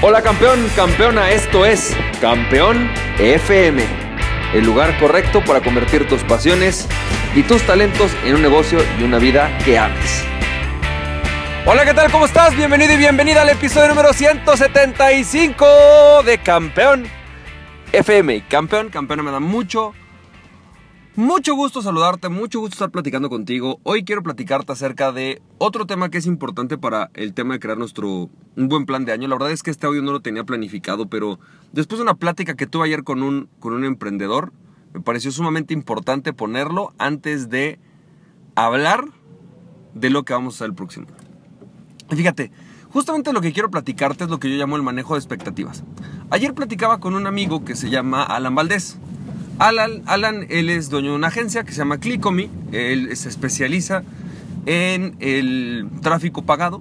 Hola campeón, campeona, esto es Campeón FM, el lugar correcto para convertir tus pasiones y tus talentos en un negocio y una vida que ames. Hola, ¿qué tal? ¿Cómo estás? Bienvenido y bienvenida al episodio número 175 de Campeón FM. Campeón, campeona, me da mucho, mucho gusto saludarte, mucho gusto estar platicando contigo. Hoy quiero platicarte acerca de otro tema que es importante para el tema de crear nuestro un buen plan de año. La verdad es que este audio no lo tenía planificado, pero después de una plática que tuve ayer con un, con un emprendedor, me pareció sumamente importante ponerlo antes de hablar de lo que vamos a hacer el próximo. Fíjate, justamente lo que quiero platicarte es lo que yo llamo el manejo de expectativas. Ayer platicaba con un amigo que se llama Alan Valdés. Alan, Alan, él es dueño de una agencia que se llama Clickomy. Él se especializa en el tráfico pagado.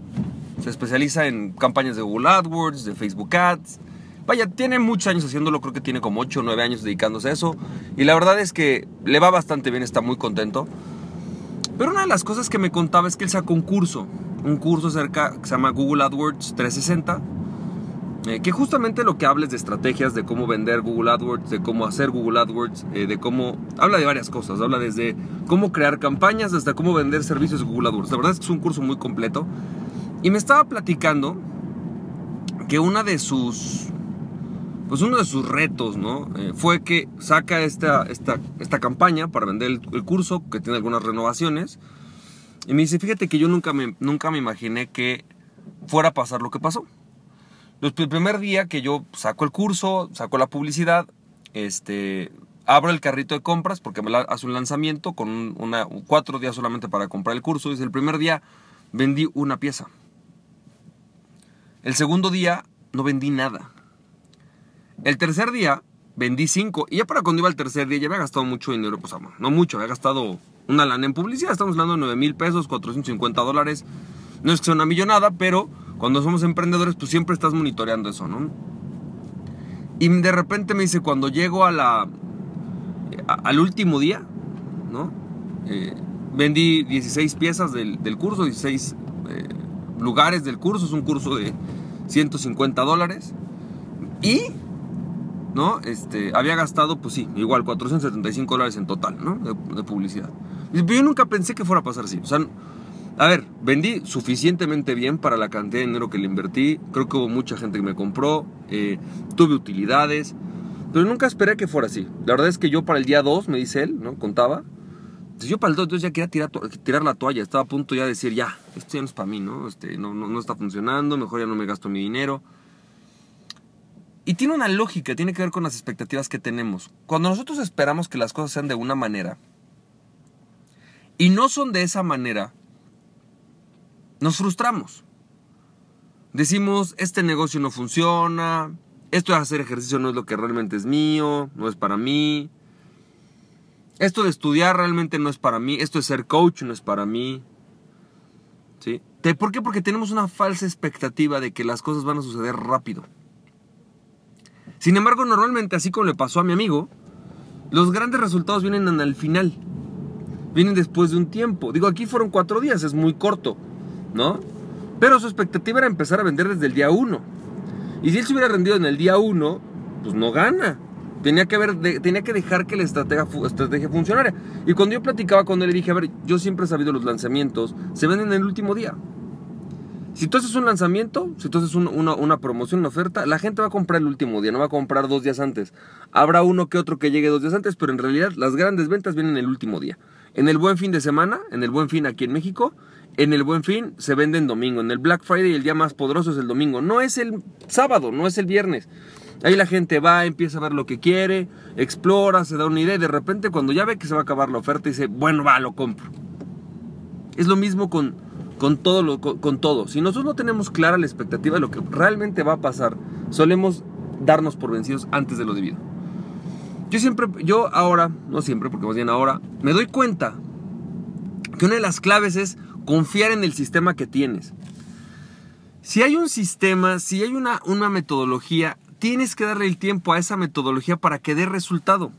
Se especializa en campañas de Google AdWords, de Facebook Ads. Vaya, tiene muchos años haciéndolo, creo que tiene como 8 o 9 años dedicándose a eso. Y la verdad es que le va bastante bien, está muy contento. Pero una de las cosas que me contaba es que él sacó un curso. Un curso cerca que se llama Google AdWords 360 eh, que justamente lo que hables de estrategias, de cómo vender Google AdWords, de cómo hacer Google AdWords, eh, de cómo... Habla de varias cosas, habla desde cómo crear campañas hasta cómo vender servicios Google AdWords. La verdad es que es un curso muy completo. Y me estaba platicando que una de sus... Pues uno de sus retos, ¿no? Eh, fue que saca esta, esta, esta campaña para vender el, el, curso, que tiene algunas renovaciones. Y me dice, fíjate que yo nunca me, nunca me imaginé que fuera a pasar lo que pasó. El primer día que yo saco el curso, saco la publicidad, este, abro el carrito de compras porque me hace un lanzamiento con cuatro días solamente para comprar el curso. Dice, el primer día vendí una pieza. El segundo día no vendí nada. El tercer día vendí cinco. Y ya para cuando iba el tercer día ya había gastado mucho dinero. Pues no mucho, había gastado una lana en publicidad. Estamos hablando de 9 mil pesos, 450 dólares. No es que sea una millonada, pero cuando somos emprendedores, pues siempre estás monitoreando eso, ¿no? Y de repente me dice, cuando llego a la, al último día, ¿no? Eh, vendí 16 piezas del, del curso, 16 eh, lugares del curso, es un curso de 150 dólares. Y, ¿no? Este, había gastado, pues sí, igual 475 dólares en total, ¿no? De, publicidad. Pero yo nunca pensé que fuera a pasar así. O sea, a ver, vendí suficientemente bien para la cantidad de dinero que le invertí. Creo que hubo mucha gente que me compró. Eh, tuve utilidades. Pero nunca esperé que fuera así. La verdad es que yo para el día 2, me dice él, ¿no? Contaba. Yo para el 2 ya quería tirar, tirar, la toalla. Estaba a punto ya de decir, ya, esto ya no es para mí, ¿no? Este, no, no, no está funcionando. Mejor ya no me gasto mi dinero. Y tiene una lógica, tiene que ver con las expectativas que tenemos. Cuando nosotros esperamos que las cosas sean de una manera y no son de esa manera, nos frustramos. Decimos, este negocio no funciona, esto de hacer ejercicio no es lo que realmente es mío, no es para mí. Esto de estudiar realmente no es para mí, esto de ser coach no es para mí. ¿Sí? ¿Por qué? Porque tenemos una falsa expectativa de que las cosas van a suceder rápido. Sin embargo, normalmente, así como le pasó a mi amigo, los grandes resultados vienen al final. Vienen después de un tiempo. Digo, aquí fueron cuatro días, es muy corto. Pero su expectativa era empezar a vender desde el día 1. Y si él se hubiera rendido en el día 1, pues no gana. Tenía que, haber, tenía que dejar que la estrategia, estrategia funcionara. Y cuando yo platicaba con él, le dije, a ver, yo siempre he sabido los lanzamientos se venden en el último día. Si tú haces un lanzamiento, si tú haces una, una, promoción, una oferta, la gente va a comprar el último día, no va a comprar dos días antes. Habrá uno que otro que llegue dos días antes, pero en realidad las grandes ventas vienen en el último día. En el buen fin de semana, en el buen fin aquí en México, en el Buen Fin se vende en domingo. En el Black Friday el día más poderoso es el domingo. No es el sábado, no es el viernes. Ahí la gente va, empieza a ver lo que quiere, explora, se da una idea y de repente cuando ya ve que se va a acabar la oferta dice, bueno, va, lo compro. Es lo mismo con, con, todo, lo, con, todo. Si nosotros no tenemos clara la expectativa de lo que realmente va a pasar, solemos darnos por vencidos antes de lo debido. Yo siempre, yo ahora, no siempre, porque más bien ahora, me doy cuenta que una de las claves es confiar en el sistema que tienes. Si hay un sistema, si hay una, una metodología, tienes que darle el tiempo a esa metodología para que dé resultado.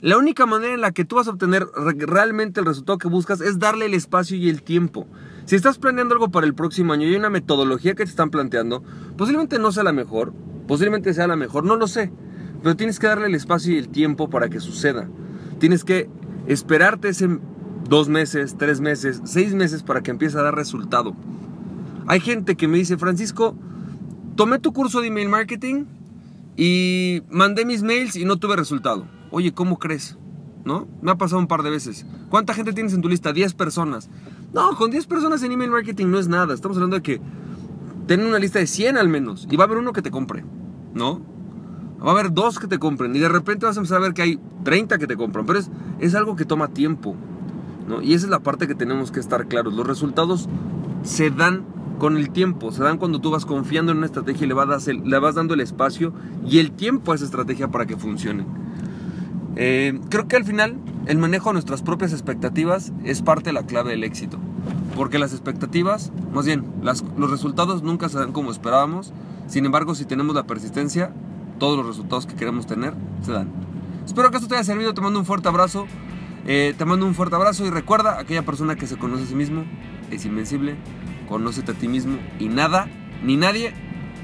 La única manera en la que tú vas a obtener realmente el resultado que buscas es darle el espacio y el tiempo. Si estás planeando algo para el próximo año y hay una metodología que te están planteando, posiblemente no sea la mejor, posiblemente sea la mejor, no lo sé. Pero tienes que darle el espacio y el tiempo para que suceda. Tienes que esperarte ese dos meses, tres meses, seis meses para que empiece a dar resultado. Hay gente que me dice, Francisco, tomé tu curso de email marketing y mandé mis mails y no tuve resultado. Oye, ¿cómo crees? ¿No? Me ha pasado un par de veces. ¿Cuánta gente tienes en tu lista? 10 personas. No, con 10 personas en email marketing no es nada. Estamos hablando de que tener una lista de 100 al menos. Y va a haber uno que te compre. ¿No? Va a haber dos que te compren. Y de repente vas a empezar a ver que hay 30 que te compran. Pero es, es algo que toma tiempo. Y esa es la parte que tenemos que estar claros. Los resultados se dan con el tiempo. Se dan cuando tú vas confiando en una estrategia y le vas, le vas dando el espacio y el tiempo a esa estrategia para que funcione. Eh, creo que al final el manejo de nuestras propias expectativas es parte de la clave del éxito. Porque las expectativas, más bien, los resultados nunca se dan como esperábamos. Sin embargo, si tenemos la persistencia, todos los resultados que queremos tener se dan. Espero que esto te haya servido. Te mando un fuerte abrazo. Eh, te mando un fuerte abrazo y recuerda, aquella persona que se conoce a sí mismo es invencible. Conócete a ti mismo y nada ni nadie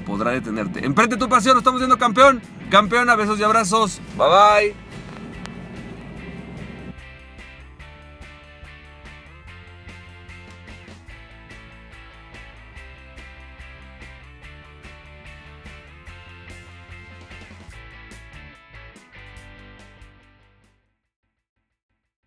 podrá detenerte. Emprende tu pasión, estamos siendo campeón. Campeona, besos y abrazos. Bye bye.